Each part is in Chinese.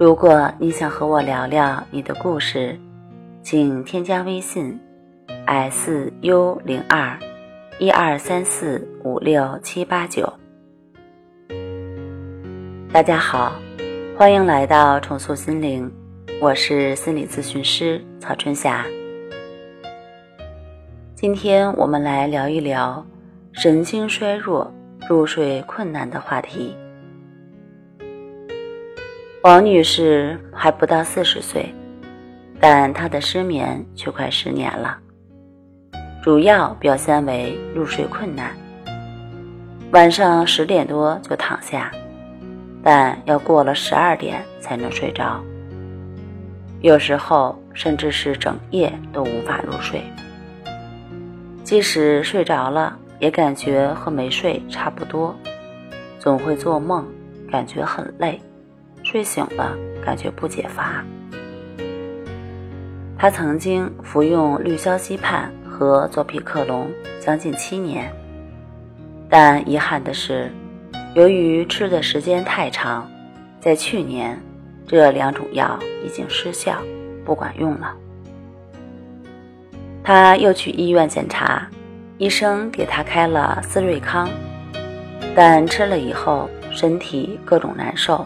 如果你想和我聊聊你的故事，请添加微信 s u 零二一二三四五六七八九。大家好，欢迎来到重塑心灵，我是心理咨询师曹春霞。今天我们来聊一聊神经衰弱、入睡困难的话题。王女士还不到四十岁，但她的失眠却快十年了，主要表现为入睡困难，晚上十点多就躺下，但要过了十二点才能睡着，有时候甚至是整夜都无法入睡。即使睡着了，也感觉和没睡差不多，总会做梦，感觉很累，睡醒了感觉不解乏。他曾经服用氯硝西泮和左匹克隆将近七年，但遗憾的是，由于吃的时间太长，在去年，这两种药已经失效，不管用了。他又去医院检查，医生给他开了思瑞康，但吃了以后身体各种难受，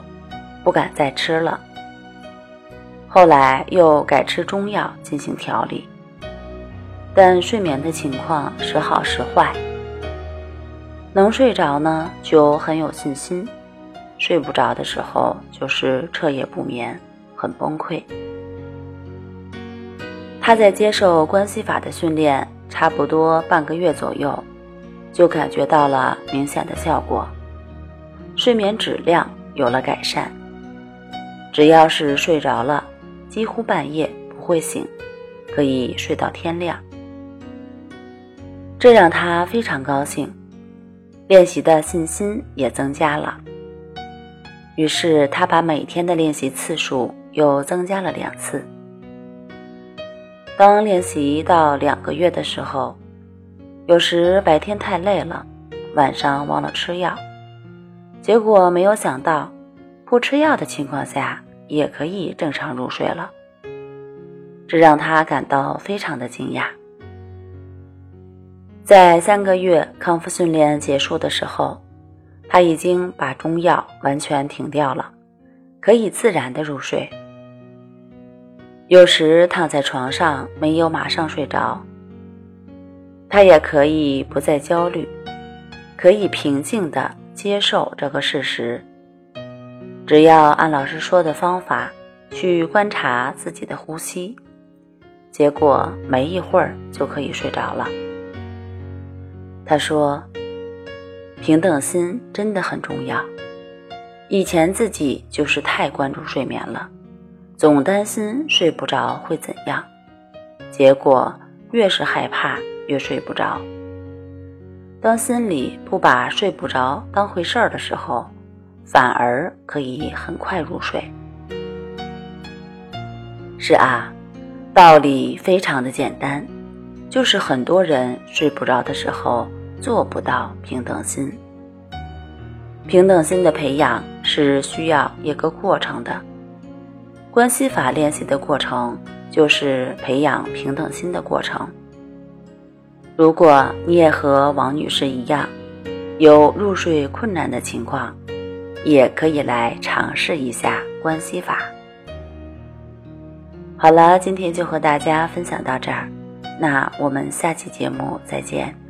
不敢再吃了。后来又改吃中药进行调理，但睡眠的情况时好时坏。能睡着呢就很有信心，睡不着的时候就是彻夜不眠，很崩溃。他在接受关系法的训练，差不多半个月左右，就感觉到了明显的效果，睡眠质量有了改善。只要是睡着了，几乎半夜不会醒，可以睡到天亮。这让他非常高兴，练习的信心也增加了。于是他把每天的练习次数又增加了两次。当练习到两个月的时候，有时白天太累了，晚上忘了吃药，结果没有想到，不吃药的情况下也可以正常入睡了。这让他感到非常的惊讶。在三个月康复训练结束的时候，他已经把中药完全停掉了，可以自然的入睡。有时躺在床上没有马上睡着，他也可以不再焦虑，可以平静的接受这个事实。只要按老师说的方法去观察自己的呼吸，结果没一会儿就可以睡着了。他说：“平等心真的很重要，以前自己就是太关注睡眠了。”总担心睡不着会怎样，结果越是害怕越睡不着。当心里不把睡不着当回事儿的时候，反而可以很快入睡。是啊，道理非常的简单，就是很多人睡不着的时候做不到平等心。平等心的培养是需要一个过程的。关系法练习的过程，就是培养平等心的过程。如果你也和王女士一样，有入睡困难的情况，也可以来尝试一下关系法。好了，今天就和大家分享到这儿，那我们下期节目再见。